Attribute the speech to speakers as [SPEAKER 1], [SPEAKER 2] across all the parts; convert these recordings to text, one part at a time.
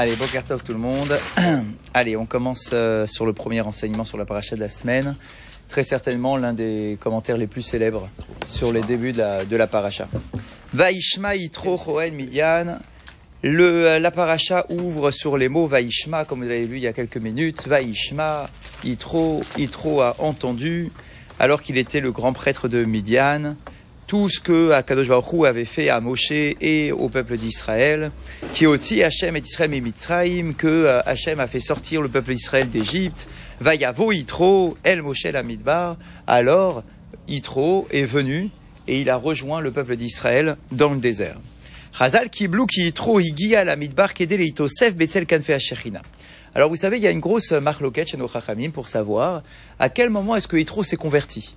[SPEAKER 1] Allez, bon Tov tout le monde. Allez, on commence euh, sur le premier enseignement sur la paracha de la semaine. Très certainement l'un des commentaires les plus célèbres sur les débuts de la, paracha. Vaishma Yitro Choen Midian. Le, euh, la paracha ouvre sur les mots Vaishma, comme vous l'avez vu il y a quelques minutes. Vaishma, Yitro, Yitro a entendu, alors qu'il était le grand prêtre de Midian tout ce que Akadosh Baruch avait fait à Moshe et au peuple d'Israël, qui aussi Hachem et Israël et Mitzrayim, que euh, Hachem a fait sortir le peuple d'Israël d'Égypte, Vayavo Yitro, El Moshe la Midbar, alors Yitro est venu et il a rejoint le peuple d'Israël dans le désert. Chazal Kiblou ki Yitro Higia Betzel Kanfe. Alors vous savez, il y a une grosse marloquette chez nos Chachamim pour savoir à quel moment est-ce que Yitro s'est converti.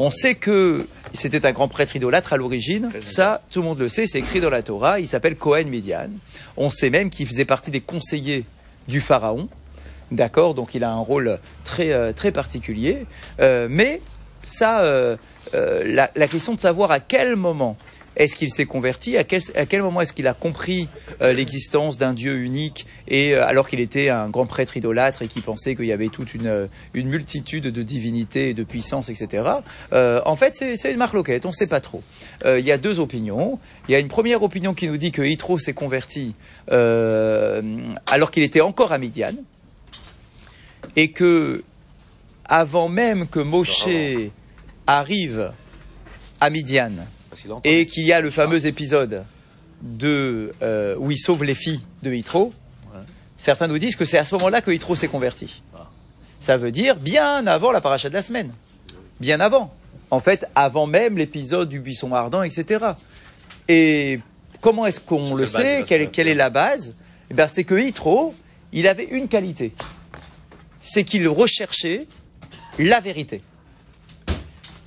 [SPEAKER 1] On sait que c'était un grand prêtre idolâtre à l'origine. Ça, tout le monde le sait, c'est écrit dans la Torah. Il s'appelle Cohen Midian. On sait même qu'il faisait partie des conseillers du pharaon. D'accord Donc il a un rôle très, euh, très particulier. Euh, mais ça, euh, la, la, question de savoir à quel moment est-ce qu'il s'est converti à quel, à quel, moment est-ce qu'il a compris euh, l'existence d'un Dieu unique et euh, alors qu'il était un grand prêtre idolâtre et qui pensait qu'il y avait toute une, euh, une multitude de divinités, de puissances, etc. en fait, c'est une marloquette, on ne sait pas trop. Il y a deux opinions. Il y a une première opinion qui nous dit que Yitro s'est converti alors qu'il était encore à Midian et que avant même que Moshe arrive à Midian, et qu'il y a le fameux épisode de, euh, où il sauve les filles de Hitro, certains nous disent que c'est à ce moment-là que Hitro s'est converti. Ah. Ça veut dire bien avant la paracha de la semaine. Bien avant. En fait, avant même l'épisode du buisson ardent, etc. Et comment est-ce qu'on le sait quelle, est la base eh bien, C'est que Hitro, il avait une qualité. C'est qu'il recherchait la vérité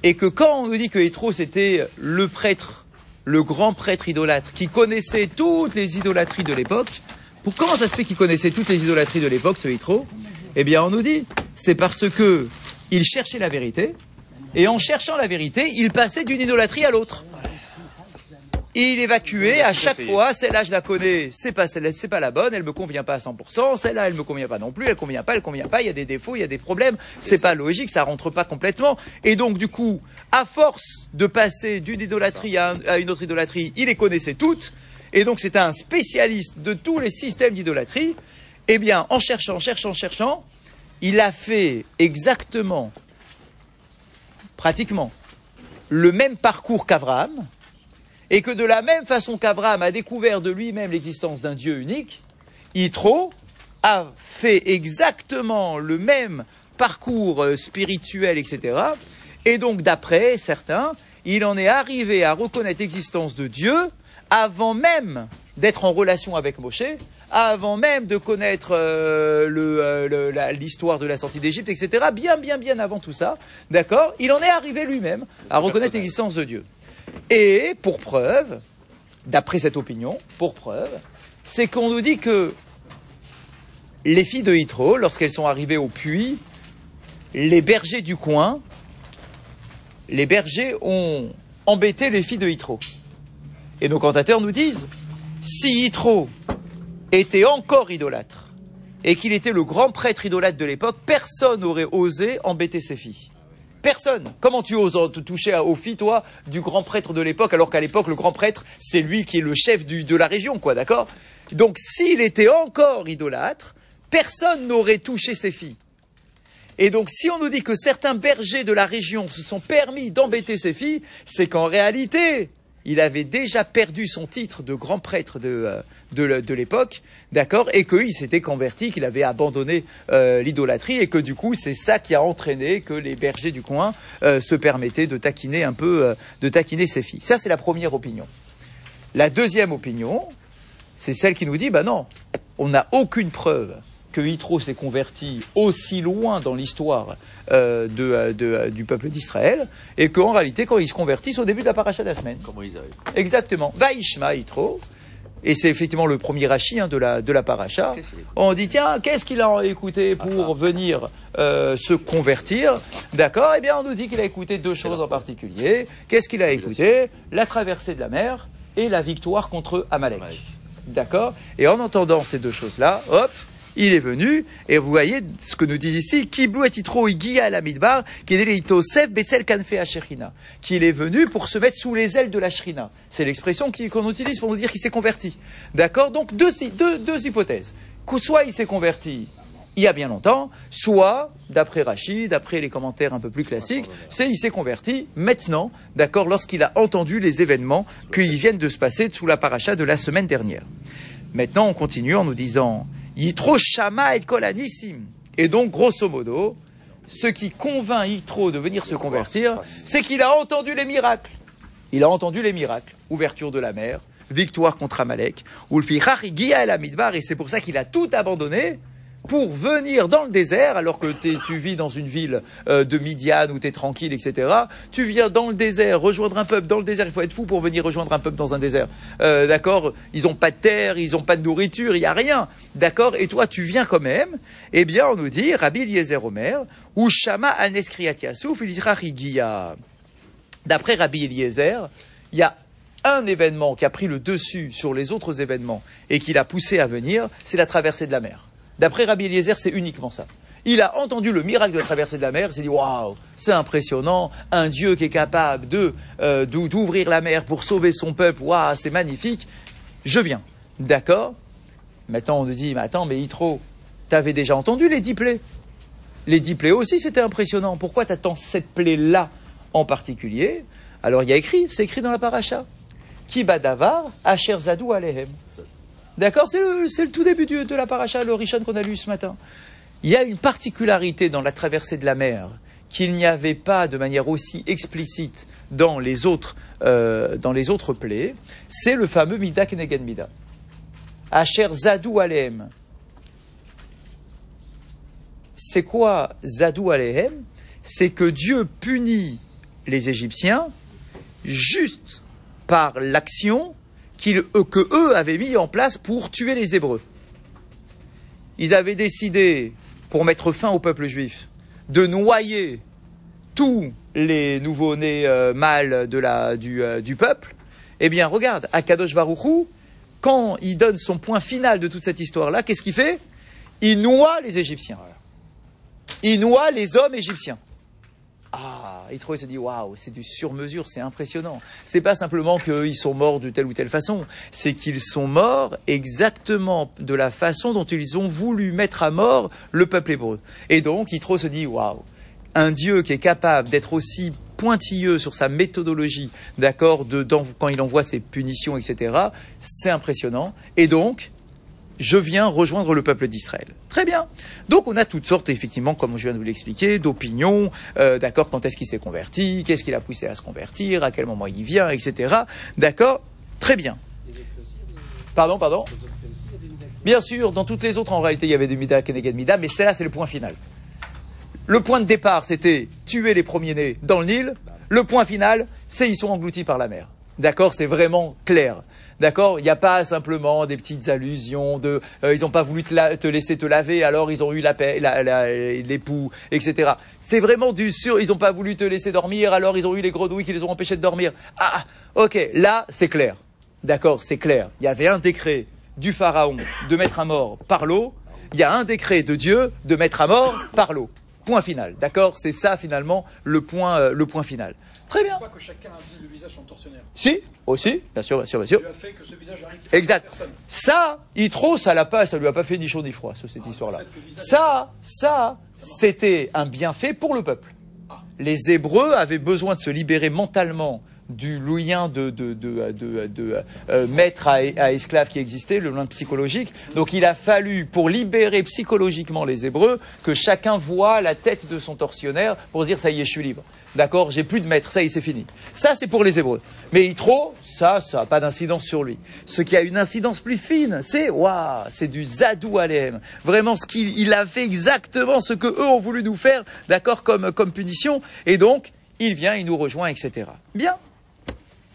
[SPEAKER 1] et que quand on nous dit que Hétro c'était le prêtre, le grand prêtre idolâtre, qui connaissait toutes les idolâtries de l'époque, pour comment ça se fait qu'il connaissait toutes les idolâtries de l'époque, ce Hétro? Eh bien, on nous dit, c'est parce que il cherchait la vérité, et en cherchant la vérité, il passait d'une idolâtrie à l'autre il évacuait à chaque fois, celle-là je la connais, c'est pas celle c'est pas la bonne, elle me convient pas à 100%, celle-là elle me convient pas non plus, elle convient pas, elle convient pas, il y a des défauts, il y a des problèmes, c'est pas logique, ça rentre pas complètement. Et donc du coup, à force de passer d'une idolâtrie à, une autre idolâtrie, il les connaissait toutes, et donc c'était un spécialiste de tous les systèmes d'idolâtrie. Eh bien, en cherchant, cherchant, cherchant, il a fait exactement, pratiquement, le même parcours qu'Abraham, et que de la même façon qu'Abraham a découvert de lui-même l'existence d'un Dieu unique, Yitro a fait exactement le même parcours euh, spirituel, etc. Et donc, d'après certains, il en est arrivé à reconnaître l'existence de Dieu avant même d'être en relation avec Moshe, avant même de connaître euh, euh, l'histoire de la sortie d'Égypte, etc. Bien, bien, bien avant tout ça, d'accord? Il en est arrivé lui-même à reconnaître l'existence de Dieu. Et pour preuve, d'après cette opinion, pour preuve, c'est qu'on nous dit que les filles de Hitro, lorsqu'elles sont arrivées au puits, les bergers du coin, les bergers ont embêté les filles de Hitro. Et nos cantateurs nous disent, si Hitro était encore idolâtre, et qu'il était le grand prêtre idolâtre de l'époque, personne n'aurait osé embêter ses filles. Personne. Comment tu oses te toucher aux filles, toi, du grand prêtre de l'époque, alors qu'à l'époque, le grand prêtre, c'est lui qui est le chef de la région, quoi, d'accord? Donc, s'il était encore idolâtre, personne n'aurait touché ses filles. Et donc, si on nous dit que certains bergers de la région se sont permis d'embêter ses filles, c'est qu'en réalité, il avait déjà perdu son titre de grand prêtre de, euh, de, l'époque, d'accord, et qu'il s'était converti, qu'il avait abandonné euh, l'idolâtrie, et que du coup, c'est ça qui a entraîné que les bergers du coin euh, se permettaient de taquiner un peu, de taquiner ses filles. Ça, c'est la première opinion. La deuxième opinion, c'est celle qui nous dit, bah non, on n'a aucune preuve que Yitro s'est converti aussi loin dans l'histoire euh, euh, euh, du peuple d'Israël, et qu'en réalité, quand ils se convertissent au début de la paracha de la semaine.
[SPEAKER 2] Comment ils arrivent?
[SPEAKER 1] Exactement. Vaishma Yitro. Et c'est effectivement le premier rachi hein, de la de la paracha. On dit tiens qu'est-ce qu'il a écouté pour venir se convertir? D'accord Eh bien on nous dit qu'il a écouté deux choses en particulier. Qu'est-ce qu'il a écouté? La traversée de la mer et la victoire contre Amalek. D'accord? Et en entendant ces deux choses-là, hop, il est venu, et vous voyez ce que nous dit ici, Kiblou et Itro Igia la qu'il est venu pour se mettre sous les ailes de la Shrina. C'est l'expression qu'on utilise pour nous dire qu'il s'est converti. D'accord Donc deux, deux, deux hypothèses. Soit il s'est converti il y a bien longtemps, soit, d'après Rachid, d'après les commentaires un peu plus classiques, c'est il s'est converti maintenant, d'accord, lorsqu'il a entendu les événements qui viennent de se passer sous la paracha de la semaine dernière. Maintenant, on continue en nous disant Yitro Shama et Kolanissim. Et donc, grosso modo, ce qui convainc Yitro de venir se convertir, c'est qu'il a entendu les miracles. Il a entendu les miracles. Ouverture de la mer, victoire contre Amalek, ou le el Amidbar, et c'est pour ça qu'il a tout abandonné pour venir dans le désert, alors que tu vis dans une ville euh, de Midian où tu es tranquille, etc. Tu viens dans le désert, rejoindre un peuple dans le désert. Il faut être fou pour venir rejoindre un peuple dans un désert. Euh, d'accord Ils n'ont pas de terre, ils n'ont pas de nourriture, il n'y a rien. D'accord Et toi, tu viens quand même. Eh bien, on nous dit, Rabbi Eliezer Omer, ou Shama al Neskriyatiasouf, D'après Rabbi Eliezer, il y a un événement qui a pris le dessus sur les autres événements et qui l'a poussé à venir, c'est la traversée de la mer. D'après Rabbi Eliezer, c'est uniquement ça. Il a entendu le miracle de la traversée de la mer, il s'est dit waouh, c'est impressionnant, un Dieu qui est capable euh, d'ouvrir la mer pour sauver son peuple, waouh, c'est magnifique. Je viens, d'accord. Maintenant on nous dit, mais attends, mais Yitro, t'avais déjà entendu les dix plaies? Les dix plaies aussi, c'était impressionnant. Pourquoi t'attends cette plaie là en particulier? Alors il y a écrit, c'est écrit dans la paracha. Kibadavar, Asher Zadou Alehem. D'accord C'est le, tout début de la paracha, le Rishon qu'on a lu ce matin. Il y a une particularité dans la traversée de la mer qu'il n'y avait pas de manière aussi explicite dans les autres, euh, plaies, c'est le fameux Mida Kenegen Mida. Asher Zadou Alehem. C'est quoi Zadou Alehem? C'est que Dieu punit les Égyptiens juste par l'action que eux avaient mis en place pour tuer les Hébreux. Ils avaient décidé, pour mettre fin au peuple juif, de noyer tous les nouveaux-nés euh, mâles de la, du, euh, du, peuple. Eh bien, regarde, Akadosh Baruchou, quand il donne son point final de toute cette histoire-là, qu'est-ce qu'il fait? Il noie les Égyptiens. Il noie les hommes égyptiens. Ah, il il se dit waouh, c'est du sur-mesure, c'est impressionnant. C'est pas simplement qu'ils sont morts de telle ou telle façon, c'est qu'ils sont morts exactement de la façon dont ils ont voulu mettre à mort le peuple hébreu. Et donc, Yitro se dit waouh, un Dieu qui est capable d'être aussi pointilleux sur sa méthodologie, d'accord, quand il envoie ses punitions, etc. C'est impressionnant. Et donc, je viens rejoindre le peuple d'Israël. Très bien. Donc on a toutes sortes, effectivement, comme je viens de vous l'expliquer, d'opinions, euh, d'accord, quand est-ce qu'il s'est converti, qu'est-ce qui l'a poussé à se convertir, à quel moment il vient, etc. D'accord Très bien. Pardon, pardon Bien sûr, dans toutes les autres, en réalité, il y avait des Mida, Keneged Mida, mais celle-là, c'est le point final. Le point de départ, c'était tuer les premiers-nés dans le Nil. Le point final, c'est ils sont engloutis par la mer. D'accord C'est vraiment clair. D'accord Il n'y a pas simplement des petites allusions de euh, ils n'ont pas voulu te, laisser te laver, alors ils ont eu la l'époux, etc. C'est vraiment du sûr, ils n'ont pas voulu te laisser dormir, alors ils ont eu les grenouilles qui les ont empêchés de dormir. Ah, ok, là c'est clair. D'accord, c'est clair. Il y avait un décret du pharaon de mettre à mort par l'eau, il y a un décret de Dieu de mettre à mort par l'eau. Point final. D'accord C'est ça finalement le point, euh, le point final. Très bien.
[SPEAKER 2] Pas que chacun a le visage son tortionnaire.
[SPEAKER 1] Si, aussi, bien sûr, bien sûr, bien sûr.
[SPEAKER 2] a fait que ce visage arrive
[SPEAKER 1] exact. Ça, Itro, ça l'a pas, ça lui a pas fait ni chaud ni froid sur cette histoire-là. Ça, ça, c'était un bienfait pour le peuple. Ah. Les Hébreux avaient besoin de se libérer mentalement du lien de, de, de, de euh, maître à, esclave qui existait, le lien psychologique. Donc il a fallu, pour libérer psychologiquement les Hébreux, que chacun voit la tête de son tortionnaire pour dire ça y est, je suis libre. D'accord? J'ai plus de maître, ça y est, c'est fini. Ça, c'est pour les Hébreux. Mais Yitro, ça, ça n'a pas d'incidence sur lui. Ce qui a une incidence plus fine, c'est, waouh, c'est du Zadou Alem. Vraiment, ce qu'il il a fait exactement ce que eux ont voulu nous faire, d'accord, comme, comme punition. Et donc, il vient, il nous rejoint, etc. Bien.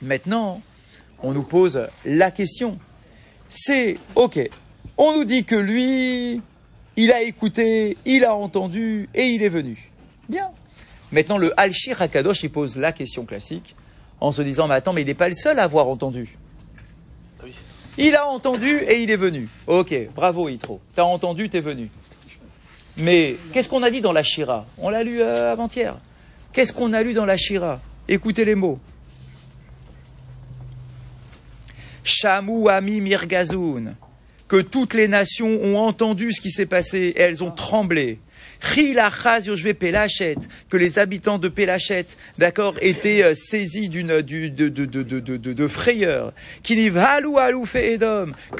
[SPEAKER 1] Maintenant, on nous pose la question. C'est, ok, on nous dit que lui, il a écouté, il a entendu et il est venu. Bien. Maintenant, le Al-Shir Hakadosh, il pose la question classique en se disant, mais attends, mais il n'est pas le seul à avoir entendu. Il a entendu et il est venu. Ok, bravo Yitro. T'as entendu, t'es venu. Mais qu'est-ce qu'on a dit dans la Shira? On l'a lu euh, avant-hier. Qu'est-ce qu'on a lu dans la Shira? Écoutez les mots. Shamu Ami Mirgazoun, que toutes les nations ont entendu ce qui s'est passé et elles ont tremblé. Pelachet, que les habitants de Pelachet, d'accord, étaient euh, saisis d'une du, de, de, de, de, frayeur. Que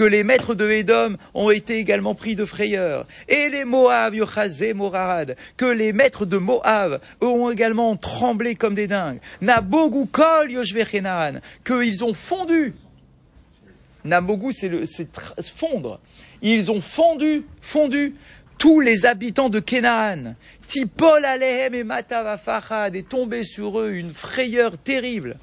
[SPEAKER 1] les maîtres de Edom ont été également pris de frayeur. Et les Moab Morad, que les maîtres de Moab ont également tremblé comme des dingues. Nabogu Kol Yoshvechenan, qu'ils ont fondu Nabogu, c'est fondre. Ils ont fondu, fondu tous les habitants de Canaan. Tipol Alehem et Matavafachad est tombé sur eux une frayeur terrible.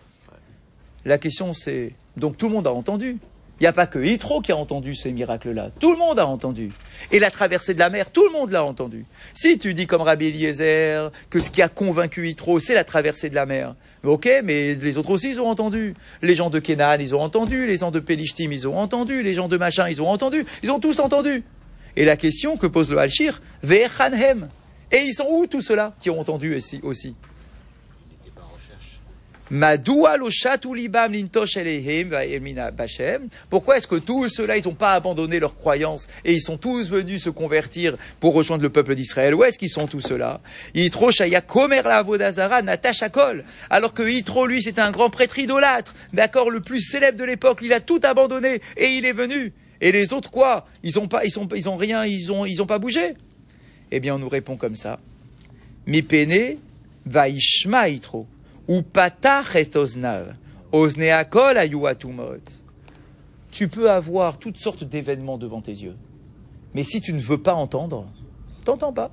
[SPEAKER 1] La question c'est, donc tout le monde a entendu. Il n'y a pas que Yitro qui a entendu ces miracles-là. Tout le monde a entendu. Et la traversée de la mer, tout le monde l'a entendu. Si tu dis comme Rabbi Eliezer que ce qui a convaincu Yitro, c'est la traversée de la mer. Ok, mais les autres aussi, ils ont entendu. Les gens de Kenan, ils ont entendu. Les gens de Pelishtim, ils ont entendu. Les gens de machin, ils ont entendu. Ils ont tous entendu. Et la question que pose le Halshir, Ve'echanhem. Et ils sont où tous ceux-là qui ont entendu aussi? Pourquoi est-ce que tous ceux-là, ils n'ont pas abandonné leur croyance et ils sont tous venus se convertir pour rejoindre le peuple d'Israël? Où est-ce qu'ils sont tous ceux-là? Yitro Alors que Yitro, lui, c'était un grand prêtre idolâtre, d'accord, le plus célèbre de l'époque, il a tout abandonné et il est venu. Et les autres quoi? Ils ont pas, ils sont, ils ont rien, ils ont, ils ont pas bougé. Eh bien, on nous répond comme ça. Mi pene vaishma Yitro tu peux avoir toutes sortes d'événements devant tes yeux. Mais si tu ne veux pas entendre, t'entends pas.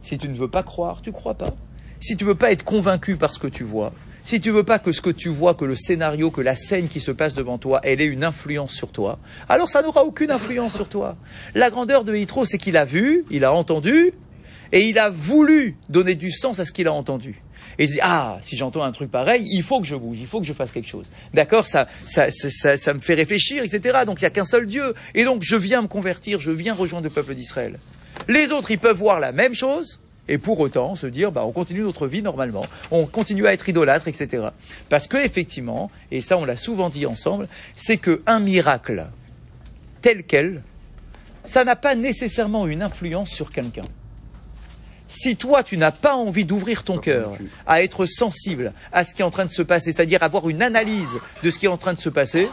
[SPEAKER 1] Si tu ne veux pas croire, tu crois pas. Si tu veux pas être convaincu par ce que tu vois, si tu veux pas que ce que tu vois, que le scénario, que la scène qui se passe devant toi, elle ait une influence sur toi, alors ça n'aura aucune influence sur toi. La grandeur de Hitro, c'est qu'il a vu, il a entendu, et il a voulu donner du sens à ce qu'il a entendu et il dit ah si j'entends un truc pareil, il faut que je bouge, il faut que je fasse quelque chose. D'accord, ça ça, ça, ça, me fait réfléchir, etc. Donc il n'y a qu'un seul Dieu et donc je viens me convertir, je viens rejoindre le peuple d'Israël. Les autres, ils peuvent voir la même chose et pour autant se dire bah on continue notre vie normalement, on continue à être idolâtre, etc. Parce que effectivement, et ça on l'a souvent dit ensemble, c'est que un miracle tel quel, ça n'a pas nécessairement une influence sur quelqu'un. Si toi, tu n'as pas envie d'ouvrir ton cœur à être sensible à ce qui est en train de se passer, c'est-à-dire avoir une analyse de ce qui est en train de se passer,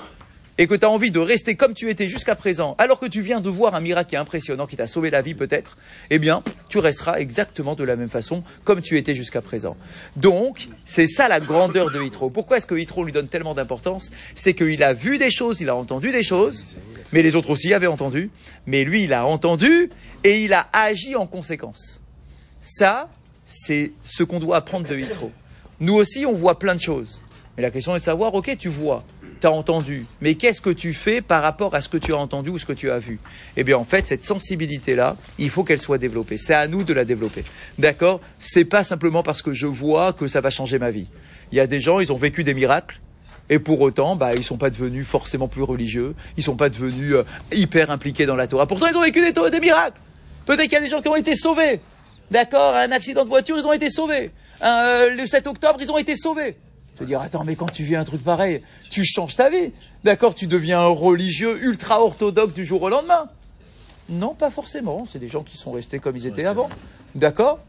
[SPEAKER 1] et que tu as envie de rester comme tu étais jusqu'à présent, alors que tu viens de voir un miracle qui est impressionnant, qui t'a sauvé la vie peut-être, eh bien, tu resteras exactement de la même façon comme tu étais jusqu'à présent. Donc, c'est ça la grandeur de Hitro. Pourquoi est-ce que Hitro lui donne tellement d'importance? C'est qu'il a vu des choses, il a entendu des choses, mais les autres aussi avaient entendu, mais lui, il a entendu et il a agi en conséquence. Ça, c'est ce qu'on doit apprendre de Hitro. Nous aussi, on voit plein de choses. Mais la question est de savoir, ok, tu vois, tu as entendu, mais qu'est-ce que tu fais par rapport à ce que tu as entendu ou ce que tu as vu? Eh bien, en fait, cette sensibilité-là, il faut qu'elle soit développée. C'est à nous de la développer. D'accord? C'est pas simplement parce que je vois que ça va changer ma vie. Il y a des gens, ils ont vécu des miracles, et pour autant, bah, ils sont pas devenus forcément plus religieux, ils sont pas devenus euh, hyper impliqués dans la Torah. Pourtant, ils ont vécu des miracles. Peut-être qu'il y a des gens qui ont été sauvés. D'accord Un accident de voiture, ils ont été sauvés. Euh, le 7 octobre, ils ont été sauvés. Je veux dire, attends, mais quand tu vis un truc pareil, tu changes ta vie. D'accord Tu deviens un religieux ultra orthodoxe du jour au lendemain. Non, pas forcément. C'est des gens qui sont restés comme ils étaient avant. D'accord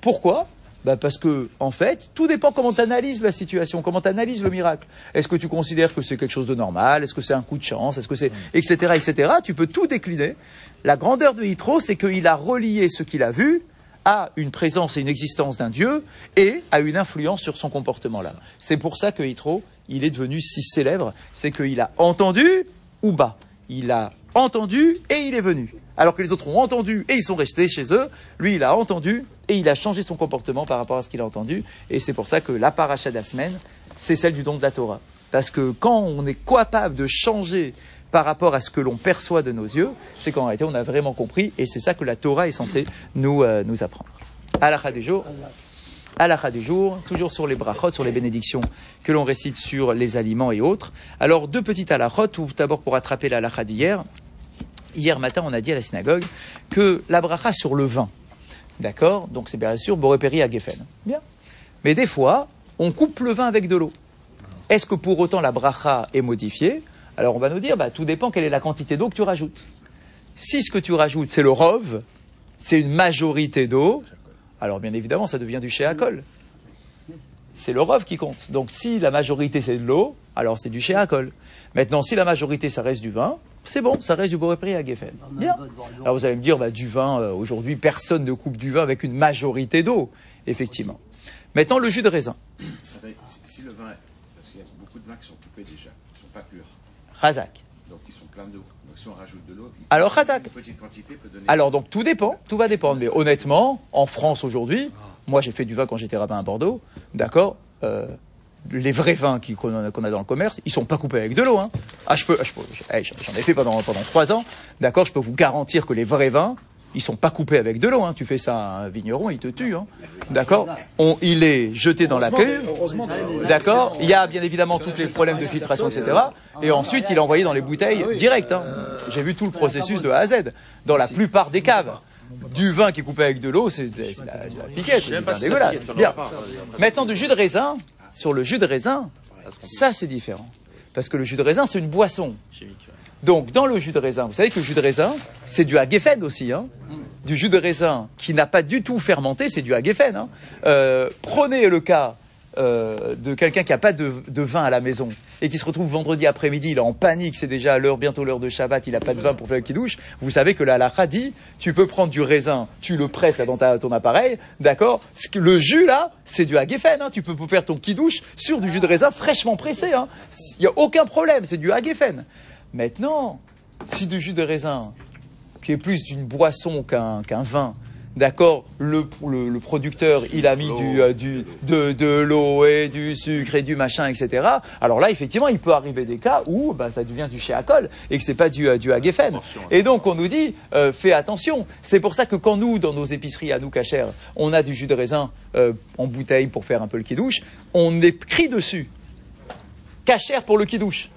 [SPEAKER 1] Pourquoi? Bah parce que, en fait, tout dépend comment tu analyses la situation, comment tu analyses le miracle. Est-ce que tu considères que c'est quelque chose de normal? Est-ce que c'est un coup de chance? Est-ce que c'est etc. etc. Tu peux tout décliner. La grandeur de Hitro, c'est qu'il a relié ce qu'il a vu a une présence et une existence d'un Dieu et a une influence sur son comportement là. C'est pour ça que Hitro, il est devenu si célèbre, c'est qu'il a entendu ou bas. Il a entendu et il est venu. Alors que les autres ont entendu et ils sont restés chez eux, lui il a entendu et il a changé son comportement par rapport à ce qu'il a entendu. Et c'est pour ça que la paracha de la semaine, c'est celle du don de la Torah. Parce que quand on est capable de changer par rapport à ce que l'on perçoit de nos yeux, c'est qu'en réalité, on a vraiment compris, et c'est ça que la Torah est censée nous, euh, nous apprendre. La du jour. halakha du jour, toujours sur les brachot, sur les bénédictions que l'on récite sur les aliments et autres. Alors, deux petites halachot, tout d'abord pour attraper la halakha d'hier. Hier matin, on a dit à la synagogue que la bracha sur le vin, d'accord Donc c'est bien sûr Borépéri à Geffen. Bien. Mais des fois, on coupe le vin avec de l'eau. Est-ce que pour autant la bracha est modifiée Alors on va nous dire, bah, tout dépend quelle est la quantité d'eau que tu rajoutes. Si ce que tu rajoutes, c'est le rove, c'est une majorité d'eau, alors bien évidemment, ça devient du chéacol. C'est le rove qui compte. Donc si la majorité c'est de l'eau, alors c'est du chéacol. Maintenant, si la majorité ça reste du vin, c'est bon, ça reste du borépri à Geffen. Bien. Alors vous allez me dire, bah, du vin, euh, aujourd'hui, personne ne coupe du vin avec une majorité d'eau, effectivement. Maintenant, le jus de raisin.
[SPEAKER 3] Si le vin, parce qu'il y a beaucoup de vins qui sont coupés déjà, qui ne sont pas purs,
[SPEAKER 1] Razak.
[SPEAKER 3] donc ils sont pleins d'eau. Donc si on rajoute de l'eau,
[SPEAKER 1] Alors, Razak.
[SPEAKER 3] une petite quantité peut donner.
[SPEAKER 1] Alors donc tout dépend, tout va dépendre. Mais honnêtement, en France aujourd'hui, moi j'ai fait du vin quand j'étais rabbin à Bordeaux, d'accord euh, Les vrais vins qu'on a, dans le commerce, ils sont pas coupés avec de l'eau. Hein. Ah, je peux, je peux- je- j'en j'en ai fait pendant pendant trois ans, d'accord Je peux vous garantir que les vrais vins, ils sont pas coupés avec de l'eau. Hein. Tu fais ça à un vigneron, il te tue, hein. d'accord On, Il est jeté dans la cuve. D'accord Il y a bien évidemment tous les problèmes de filtration, etc. Et ensuite, il est envoyé dans les bouteilles direct. hein. J'ai vu tout le processus de A à Z. Dans la plupart des caves. Du vin qui est coupé avec de l'eau, c'est la, piquette, c'est dégueulasse. Bien. Maintenant, du jus de raisin, sur le jus de raisin, ça c'est différent. Parce que le jus de raisin, c'est une boisson. Donc, dans le jus de raisin, vous savez que le jus de raisin, c'est du Hagefen aussi. Hein du jus de raisin qui n'a pas du tout fermenté, c'est du Hagefen. Hein. Euh, prenez le cas euh, de quelqu'un qui n'a pas de, de vin à la maison et qui se retrouve vendredi après-midi, il est en panique, c'est déjà l'heure, bientôt l'heure de Shabbat, il n'a pas de vin pour faire le kidouche. Vous savez que la halakha dit, tu peux prendre du raisin, tu le presses là dans ta- ton appareil, d'accord Le jus là, c'est du Hagefen. Hein. Tu peux faire ton kidouche sur du jus de raisin fraîchement pressé. hein. Il n'y a aucun problème, c'est du Hagefen. Maintenant, si du jus de raisin qui est plus d'une boisson qu'un vin. D'accord, le, le, le producteur, il a mis du, euh, du, de, de l'eau et du sucre et du machin, etc. Alors là, effectivement, il peut arriver des cas où bah, ça devient du chéacol et que c'est pas du, euh, du Hagefen. Et donc, on nous dit, euh, fais attention. C'est pour ça que quand nous, dans nos épiceries à nous cachères, on a du jus de raisin en bouteille pour faire un peu le kidouche, on écrit dessus, cachère pour le kidouche.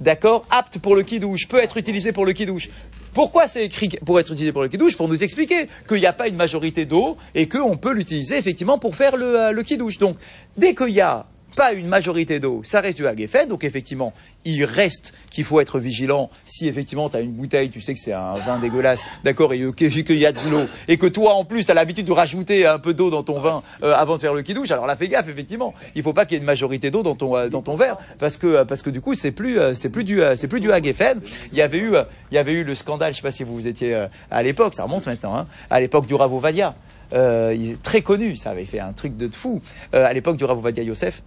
[SPEAKER 1] D'accord Apte pour le kidouche, peut être utilisé pour le kidouche. Pourquoi c'est écrit pour être utilisé pour le kidouche Pour nous expliquer qu'il n'y a pas une majorité d'eau et qu'on peut l'utiliser effectivement pour faire le, euh, le kidouche. Donc, dès qu'il y a pas une majorité d'eau, ça reste du Hagefen. Donc, effectivement, il reste qu'il faut être vigilant. Si effectivement tu as une bouteille, tu sais que c'est un vin dégueulasse, d'accord, et qu'il y a de l'eau, et que toi en plus tu as l'habitude de rajouter un peu d'eau dans ton vin euh, avant de faire le kidouche, alors là fais gaffe effectivement. Il faut pas qu'il y ait une majorité d'eau dans ton euh, dans ton verre parce que euh, parce que du coup c'est plus c'est plus du c'est plus du. Il y avait eu il y avait eu le scandale, je sais pas si vous vous étiez à l'époque, ça remonte maintenant, hein, à l'époque du Rav Ovadia. Euh, il est très connu, ça avait fait un truc de fou. À l'époque du Rav Ovadia Yosef,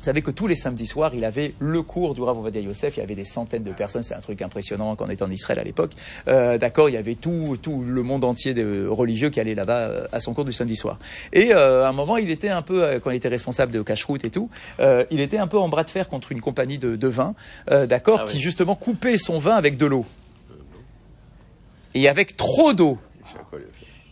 [SPEAKER 1] vous savez que tous les samedis soirs, il avait le cours du Rav Ovadia Yosef. Il y avait des centaines de personnes. C'est un truc impressionnant quand on était en Israël à l'époque. Euh, D'accord, il y avait tout, tout le monde entier de religieux qui allait là-bas euh, à son cours du samedi soir. Et euh, à un moment, il était un peu, euh, quand il était responsable de cache-route et tout, euh, il était un peu en bras de fer contre une compagnie de, de vin, euh, d'accord, qui justement coupait son vin avec de l'eau. Et avec trop d'eau.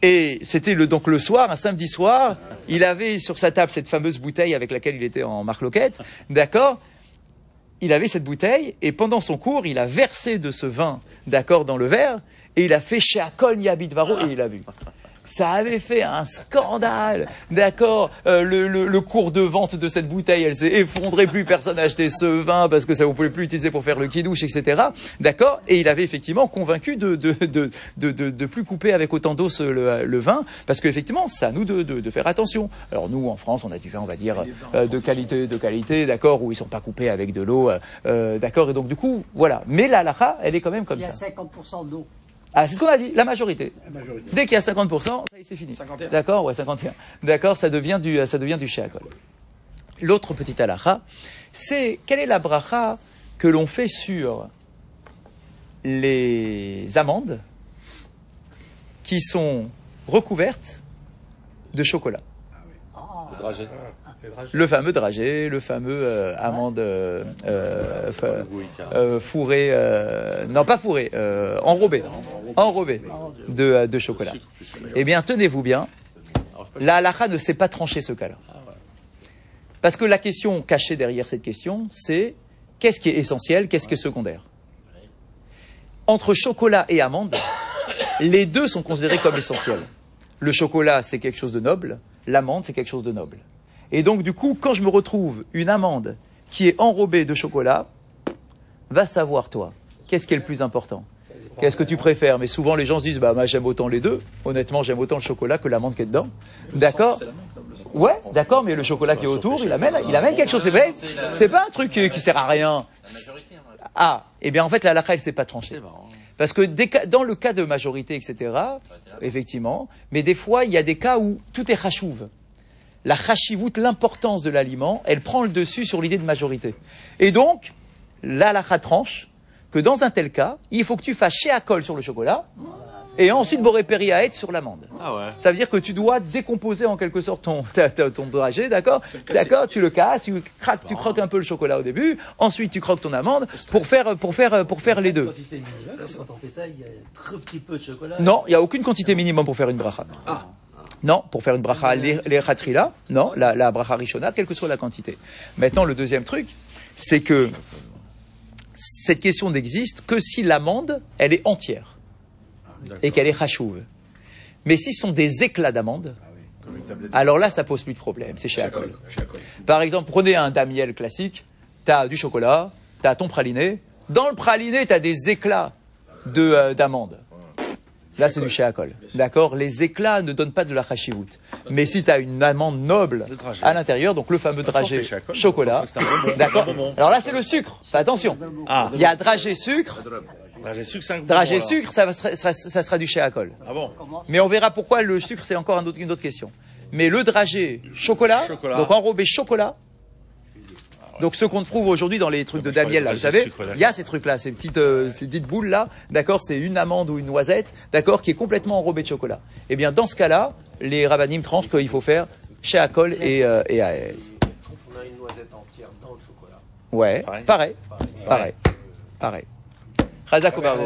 [SPEAKER 1] Et c'était le, donc le soir, un samedi soir, il avait sur sa table cette fameuse bouteille avec laquelle il était en marloquette, d'accord? Il avait cette bouteille et pendant son cours, il a versé de ce vin, d'accord, dans le verre et il a fait chez Akol Varo et il a bu. Ça avait fait un scandale, d'accord. Euh, le, le- le cours de vente de cette bouteille, elle s'est effondrée, plus personne n'a acheté ce vin parce que ça vous pouvez plus l'utiliser pour faire le kidouche, etc. D'accord. Et il avait effectivement convaincu de de, de, de, de- plus couper avec autant d'eau ce- le, le vin parce qu'effectivement, c'est à nous de, de, de faire attention. Alors nous, en France, on a du vin, on va dire euh, de qualité, de qualité, d'accord, où ils sont pas coupés avec de l'eau, euh, euh, d'accord. Et donc du coup, voilà. Mais la lacha, elle est quand même comme
[SPEAKER 4] Il y a
[SPEAKER 1] ça.
[SPEAKER 4] 50% d'eau.
[SPEAKER 1] Ah, c'est ce qu'on a dit, la majorité.
[SPEAKER 2] La majorité.
[SPEAKER 1] Dès qu'il y a 50%, ça y est, c'est fini.
[SPEAKER 2] 51.
[SPEAKER 1] D'accord, ouais, 51. D'accord, ça devient du, ça devient du shéakol. L'autre petite halakha, c'est quelle est la bracha que l'on fait sur les amandes qui sont recouvertes de chocolat?
[SPEAKER 5] Dragé.
[SPEAKER 1] Le fameux dragé, le fameux euh, amande euh, euh, euh, fourré, non pas fourré, euh, enrobé, enrobé de, de chocolat. Eh bien, tenez-vous bien, La halakha ne sait pas trancher ce cas-là.
[SPEAKER 5] Ah.
[SPEAKER 1] Parce que la question cachée derrière cette question, c'est qu'est-ce qui est essentiel, qu'est-ce qui est secondaire? Entre chocolat et amande, les deux sont considérés comme essentiels. Le chocolat, c'est quelque chose de noble, l'amande, c'est quelque chose de noble. Et donc, du coup, quand je me retrouve une amande qui est enrobée de chocolat, va savoir, toi, qu'est-ce qui est le plus important? Qu'est-ce que tu préfères? Mais souvent, les gens se disent, bah, moi, j'aime autant les deux. Honnêtement, j'aime autant le chocolat que l'amande qui est dedans. D'accord Ouais, d'accord, mais le chocolat qui est autour, il amène, il amène quelque chose. C'est vrai C'est pas un truc qui, qui sert à rien.
[SPEAKER 5] Hein.
[SPEAKER 1] Ah, eh bien, en fait, la halakha, elle s'est pas tranchée. Parce que des cas- dans le cas de majorité, etc., effectivement, mais des fois, il y a des cas où tout est chachouv. La chachivut, l'importance de l'aliment, elle prend le dessus sur l'idée de majorité. Et donc, là, la tranche que dans un tel cas, il faut que tu fasses chez Akol sur le chocolat, et ensuite Boré Periaet sur l'amande.
[SPEAKER 5] Ah ouais.
[SPEAKER 1] Ça veut dire que tu dois décomposer en quelque sorte ton, ta- ta- ton dragé, d'accord D'accord, tu le casses, tu, craques, tu croques un peu le chocolat au début, ensuite tu croques ton amande pour faire, pour faire, pour faire les deux.
[SPEAKER 4] quantité minimum, quand on fait ça, il y a trop petit peu de chocolat.
[SPEAKER 1] Non, il n'y a aucune quantité minimum pour faire une bracha. Non, pour faire une bracha, les, les khatrila, non, la, la bracha rishona, quelle que soit la quantité. Maintenant, le deuxième truc, c'est que cette question n'existe que si l'amande, elle est entière et qu'elle est chachouve. Mais si ce sont des éclats d'amande,
[SPEAKER 3] tablette.
[SPEAKER 1] alors là, ça pose plus de problème. C'est chez Akol. Par exemple, prenez un damiel classique, tu as du chocolat, tu as ton praliné. Dans le praliné, tu as des éclats de, euh, d'amande. Là, c'est du chez Akol. D'accord? Les éclats ne donnent pas de la chachivut. Mais si tu as une amande noble à l'intérieur, donc le fameux dragé chocolat, d'accord? Alors là, c'est le sucre. Fais attention.
[SPEAKER 5] Ah.
[SPEAKER 1] Il y a dragé sucre, Dragé sucre, ça, sera, ça sera du chez Akol.
[SPEAKER 5] Ah bon
[SPEAKER 1] Mais on verra pourquoi le sucre, c'est encore un autre- une autre question. Mais le dragé chocolat,
[SPEAKER 5] Chocolat.
[SPEAKER 1] donc enrobé chocolat, donc ce qu'on trouve aujourd'hui dans les trucs de
[SPEAKER 5] je
[SPEAKER 1] Damiel, là, vous savez, il y a ces trucs-là, ces petites, euh, ces petites boules là, d'accord, c'est une amande ou une noisette, d'accord, qui est complètement enrobée de chocolat. Eh bien, dans ce cas-là, les rabbinim tranchent qu'il faut faire chez Akol et, euh, et.
[SPEAKER 4] Quand on a une noisette entière dans le chocolat.
[SPEAKER 1] Ouais,
[SPEAKER 5] Pareil.
[SPEAKER 1] pareil, pareil, pareil. Ou Barbo.